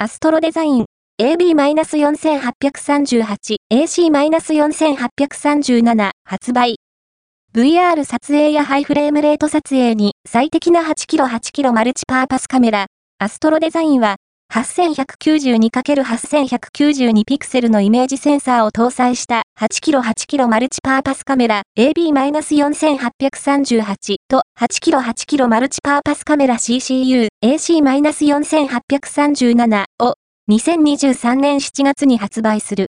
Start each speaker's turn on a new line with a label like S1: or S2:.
S1: アストロデザイン AB-4838、AC-4837 発売。VR 撮影やハイフレームレート撮影に最適な 8kg8kg マルチパーパスカメラ、アストロデザインは 8192×8192 ピクセルのイメージセンサーを搭載した8キロ8キロマルチパーパスカメラ AB-4838 と8キロ8キロマルチパーパスカメラ CCU AC-4837 を2023年7月に発売する。